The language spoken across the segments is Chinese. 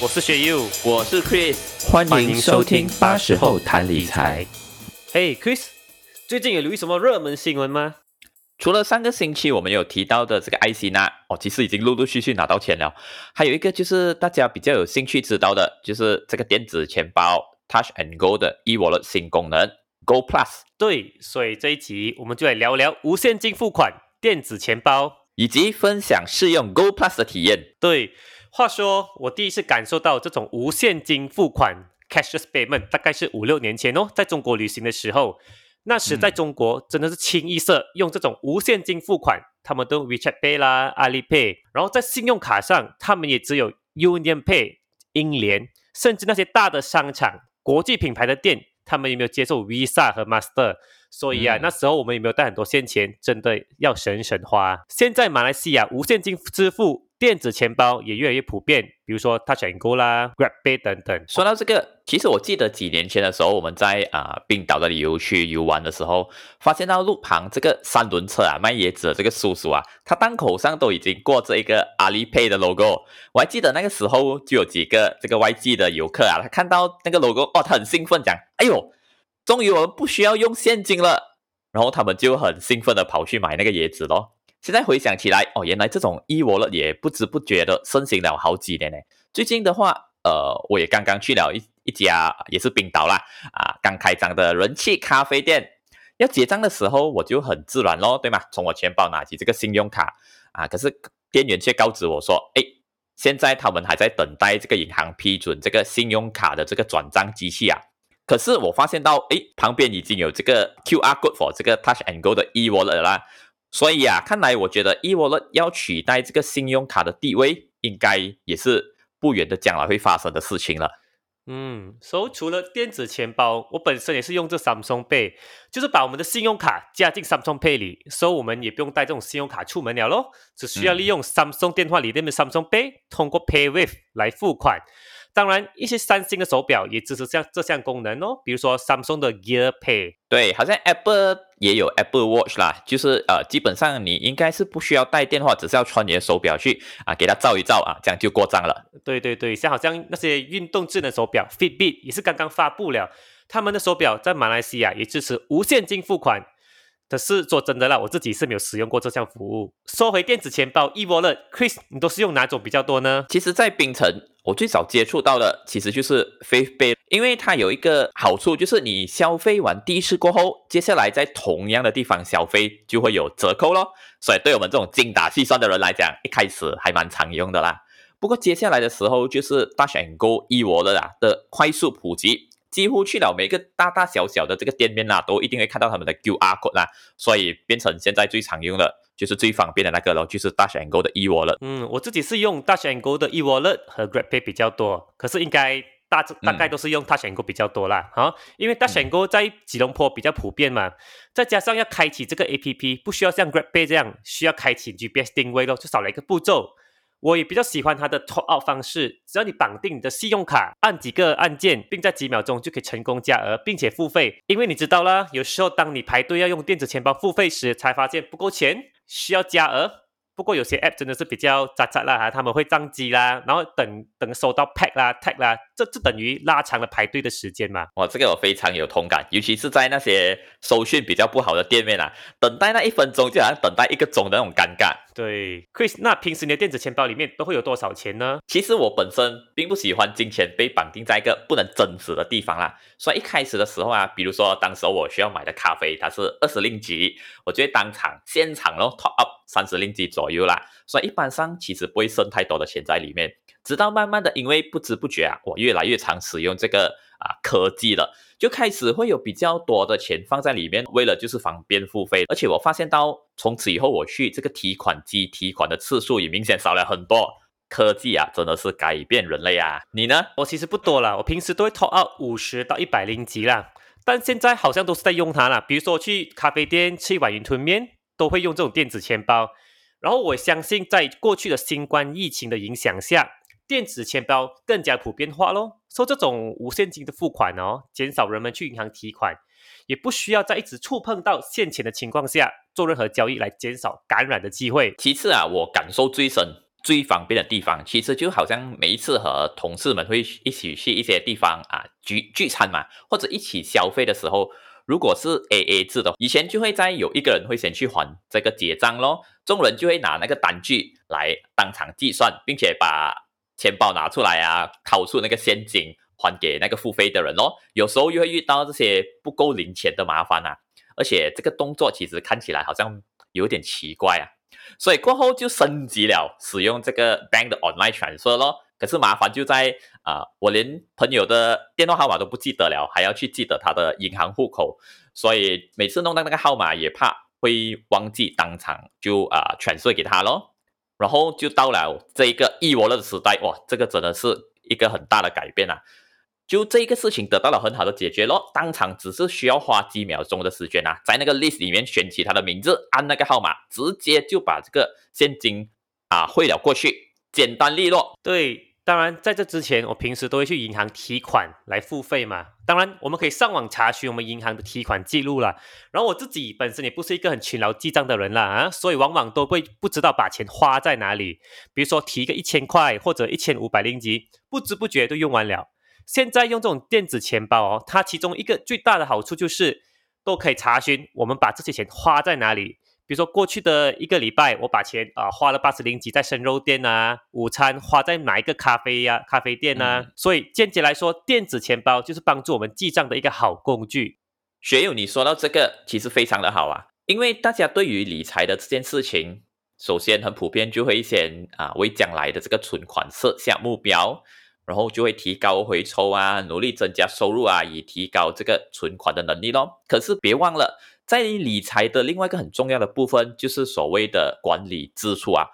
我是学友，我是 Chris，欢迎收听八十后谈理财。嘿，Chris，最近有留意什么热门新闻吗？除了上个星期我们有提到的这个 IC 呢，哦，其实已经陆陆续续拿到钱了。还有一个就是大家比较有兴趣知道的，就是这个电子钱包 Touch and Go 的 eWallet 新功能 Go Plus。对，所以这一集我们就来聊聊无现金付款电子钱包，以及分享试用 Go Plus 的体验。对，话说我第一次感受到这种无现金付款 cashless payment，大概是五六年前哦，在中国旅行的时候。那时在中国真的是清一色用这种无现金付款，他们都 WeChat Pay 啦、阿里 Pay，然后在信用卡上，他们也只有 Union Pay、英联，甚至那些大的商场、国际品牌的店，他们也没有接受 Visa 和 Master？所以啊，那时候我们也没有带很多现钱？真的要省省花。现在马来西亚无现金支付。电子钱包也越来越普遍，比如说 Touch and Go 啦、Grab Pay 等等。说到这个，其实我记得几年前的时候，我们在啊冰岛的旅游区游玩的时候，发现到路旁这个三轮车啊卖椰子的这个叔叔啊，他档口上都已经挂着一个阿里 Pay 的 logo。我还记得那个时候就有几个这个外籍的游客啊，他看到那个 logo 哦，他很兴奋，讲：“哎呦，终于我们不需要用现金了。”然后他们就很兴奋的跑去买那个椰子咯。现在回想起来，哦，原来这种 e wallet 也不知不觉的盛行了好几年呢。最近的话，呃，我也刚刚去了一一家也是冰岛啦，啊，刚开张的人气咖啡店。要结账的时候，我就很自然咯，对吗？从我钱包拿起这个信用卡，啊，可是店员却告知我说，哎，现在他们还在等待这个银行批准这个信用卡的这个转账机器啊。可是我发现到，哎，旁边已经有这个 QR code for 这个 Touch and Go 的 e wallet 啦。所以啊，看来我觉得 eWallet 要取代这个信用卡的地位，应该也是不远的将来会发生的事情了。嗯，所以除了电子钱包，我本身也是用这 Samsung Pay，就是把我们的信用卡加进 Samsung Pay 里，所以我们也不用带这种信用卡出门了咯，只需要利用 Samsung 电话里面的 Samsung Pay，通过 PayWave 来付款。当然，一些三星的手表也支持像这项功能哦，比如说 Samsung 的 Gear Pay。对，好像 Apple 也有 Apple Watch 啦，就是呃，基本上你应该是不需要带电话，只是要穿你的手表去啊，给它照一照啊，这样就过账了。对对对，像好像那些运动智能手表 Fitbit 也是刚刚发布了，他们的手表在马来西亚也支持无现金付款。可是说真的啦，我自己是没有使用过这项服务。收回电子钱包，eWallet，Chris，你都是用哪种比较多呢？其实，在槟城，我最早接触到的其实就是 f a c e Pay，因为它有一个好处，就是你消费完第一次过后，接下来在同样的地方消费就会有折扣咯。所以，对我们这种精打细算的人来讲，一开始还蛮常用的啦。不过，接下来的时候就是大选购 eWallet 啊的快速普及。几乎去了每个大大小小的这个店面呐，都一定会看到他们的 QR code 啦，所以变成现在最常用的，就是最方便的那个咯，就是大选购的 eWallet。嗯，我自己是用大选购的 eWallet 和 GrabPay 比较多，可是应该大大概都是用大选购比较多啦，啊，因为大选购在吉隆坡比较普遍嘛，再加上要开启这个 APP，不需要像 GrabPay 这样需要开启 GPS 定位咯，就少了一个步骤。我也比较喜欢它的 top up 方式，只要你绑定你的信用卡，按几个按键，并在几秒钟就可以成功加额，并且付费。因为你知道啦，有时候当你排队要用电子钱包付费时，才发现不够钱，需要加额。不过有些 app 真的是比较渣渣啦哈，他们会宕机啦，然后等等收到 pack 啦 tag 啦，这这等于拉长了排队的时间嘛。哇，这个我非常有同感，尤其是在那些收讯比较不好的店面啊，等待那一分钟就好像等待一个钟的那种尴尬。对，Chris，那平时你的电子钱包里面都会有多少钱呢？其实我本身并不喜欢金钱被绑定在一个不能增值的地方啦，所以一开始的时候啊，比如说当时我需要买的咖啡，它是二十令吉，我就会当场现场咯 top up。三十令吉左右啦，所以一般上其实不会剩太多的钱在里面。直到慢慢的，因为不知不觉啊，我越来越常使用这个啊科技了，就开始会有比较多的钱放在里面，为了就是方便付费。而且我发现到从此以后，我去这个提款机提款的次数也明显少了很多。科技啊，真的是改变人类啊！你呢？我其实不多了，我平时都会 top up 五十到一百零吉啦，但现在好像都是在用它了。比如说去咖啡店吃一碗云吞面。都会用这种电子钱包，然后我相信在过去的新冠疫情的影响下，电子钱包更加普遍化咯。说这种无现金的付款哦，减少人们去银行提款，也不需要在一直触碰到现钱的情况下做任何交易，来减少感染的机会。其次啊，我感受最深最方便的地方，其实就好像每一次和同事们会一起去一些地方啊聚聚餐嘛，或者一起消费的时候，如果是 A A 制的，以前就会在有一个人会先去还这个结账咯，众人就会拿那个单据来当场计算，并且把钱包拿出来啊，掏出那个现金还给那个付费的人咯。有时候又会遇到这些不够零钱的麻烦啊，而且这个动作其实看起来好像有点奇怪啊。所以过后就升级了，使用这个 bank 的 online transfer 咯。可是麻烦就在啊，我连朋友的电话号码都不记得了，还要去记得他的银行户口，所以每次弄到那个号码也怕会忘记，当场就啊全碎给他咯。然后就到了这一个 e wallet 的时代，哇，这个真的是一个很大的改变啊！就这一个事情得到了很好的解决咯，当场只是需要花几秒钟的时间啊，在那个 list 里面选起他的名字，按那个号码，直接就把这个现金啊汇了过去，简单利落。对，当然在这之前，我平时都会去银行提款来付费嘛。当然，我们可以上网查询我们银行的提款记录了。然后我自己本身也不是一个很勤劳记账的人啦啊，所以往往都会不知道把钱花在哪里。比如说提个一千块或者一千五百零几，不知不觉都用完了。现在用这种电子钱包哦，它其中一个最大的好处就是都可以查询我们把这些钱花在哪里。比如说过去的一个礼拜，我把钱啊花了八十零几在生肉店啊，午餐花在哪一个咖啡呀咖啡店啊。所以间接来说，电子钱包就是帮助我们记账的一个好工具。学友，你说到这个其实非常的好啊，因为大家对于理财的这件事情，首先很普遍就会先啊为将来的这个存款设下目标。然后就会提高回抽啊，努力增加收入啊，以提高这个存款的能力咯。可是别忘了，在理财的另外一个很重要的部分，就是所谓的管理支出啊。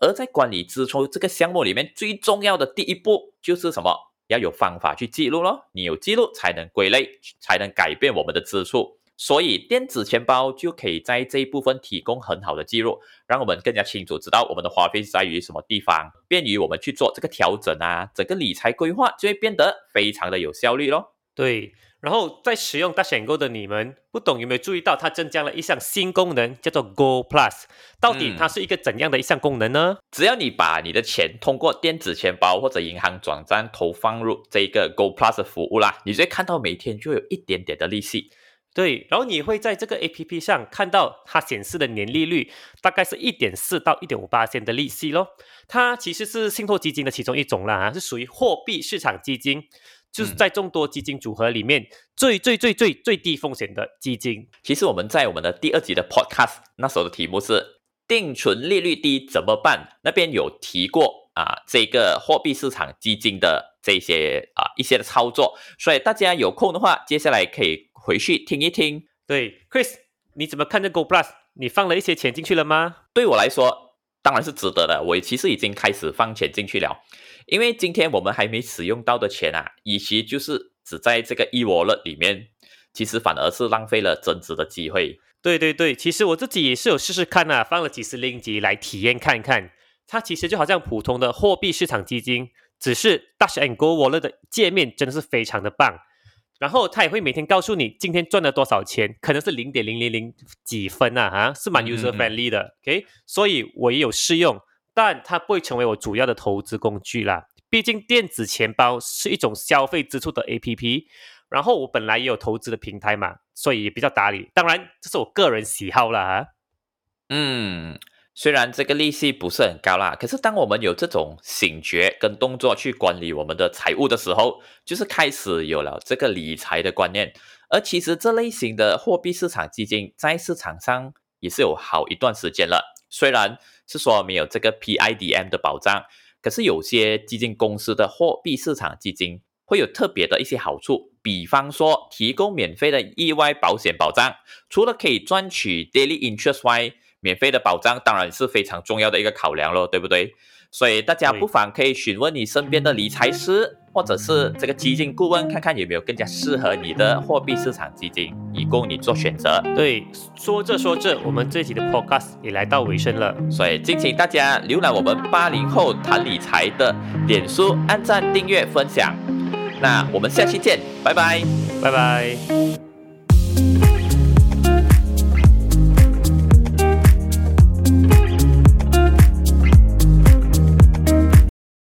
而在管理支出这个项目里面，最重要的第一步就是什么？要有方法去记录咯。你有记录，才能归类，才能改变我们的支出。所以电子钱包就可以在这一部分提供很好的记录，让我们更加清楚知道我们的花费是在于什么地方，便于我们去做这个调整啊，整个理财规划就会变得非常的有效率咯。对，然后在使用大选购的你们，不懂有没有注意到它增加了一项新功能，叫做 Go Plus？到底它是一个怎样的一项功能呢？只要你把你的钱通过电子钱包或者银行转账投放入这个 Go Plus 服务啦，你就会看到每天就有一点点的利息。对，然后你会在这个 A P P 上看到它显示的年利率大概是一点四到一点五八千的利息咯。它其实是信托基金的其中一种啦，是属于货币市场基金，就是在众多基金组合里面最最最最最低风险的基金。其实我们在我们的第二集的 Podcast 那时候的题目是定存利率低怎么办？那边有提过啊，这个货币市场基金的这些啊一些的操作，所以大家有空的话，接下来可以。回去听一听。对，Chris，你怎么看这 Go Plus？你放了一些钱进去了吗？对我来说，当然是值得的。我其实已经开始放钱进去了，因为今天我们还没使用到的钱啊，与其就是只在这个 e wallet 里面，其实反而是浪费了增值的机会。对对对，其实我自己也是有试试看啊，放了几十零级来体验看看。它其实就好像普通的货币市场基金，只是 Dash and Go Wallet 的界面真的是非常的棒。然后它也会每天告诉你今天赚了多少钱，可能是零点零零零几分啊，哈，是蛮 user friendly 的，OK，所以我也有试用，但它不会成为我主要的投资工具啦。毕竟电子钱包是一种消费支出的 APP，然后我本来也有投资的平台嘛，所以也比较打理。当然，这是我个人喜好啦。哈。嗯。虽然这个利息不是很高啦，可是当我们有这种醒觉跟动作去管理我们的财务的时候，就是开始有了这个理财的观念。而其实这类型的货币市场基金在市场上也是有好一段时间了。虽然是说没有这个 PIDM 的保障，可是有些基金公司的货币市场基金会有特别的一些好处，比方说提供免费的意外保险保障，除了可以赚取 daily interest 外，免费的保障当然是非常重要的一个考量咯，对不对？所以大家不妨可以询问你身边的理财师，或者是这个基金顾问，看看有没有更加适合你的货币市场基金，以供你做选择。对，说着说着，我们这期的 podcast 也来到尾声了，所以敬请大家浏览我们八零后谈理财的脸书，按赞、订阅、分享。那我们下期见，拜拜，拜拜。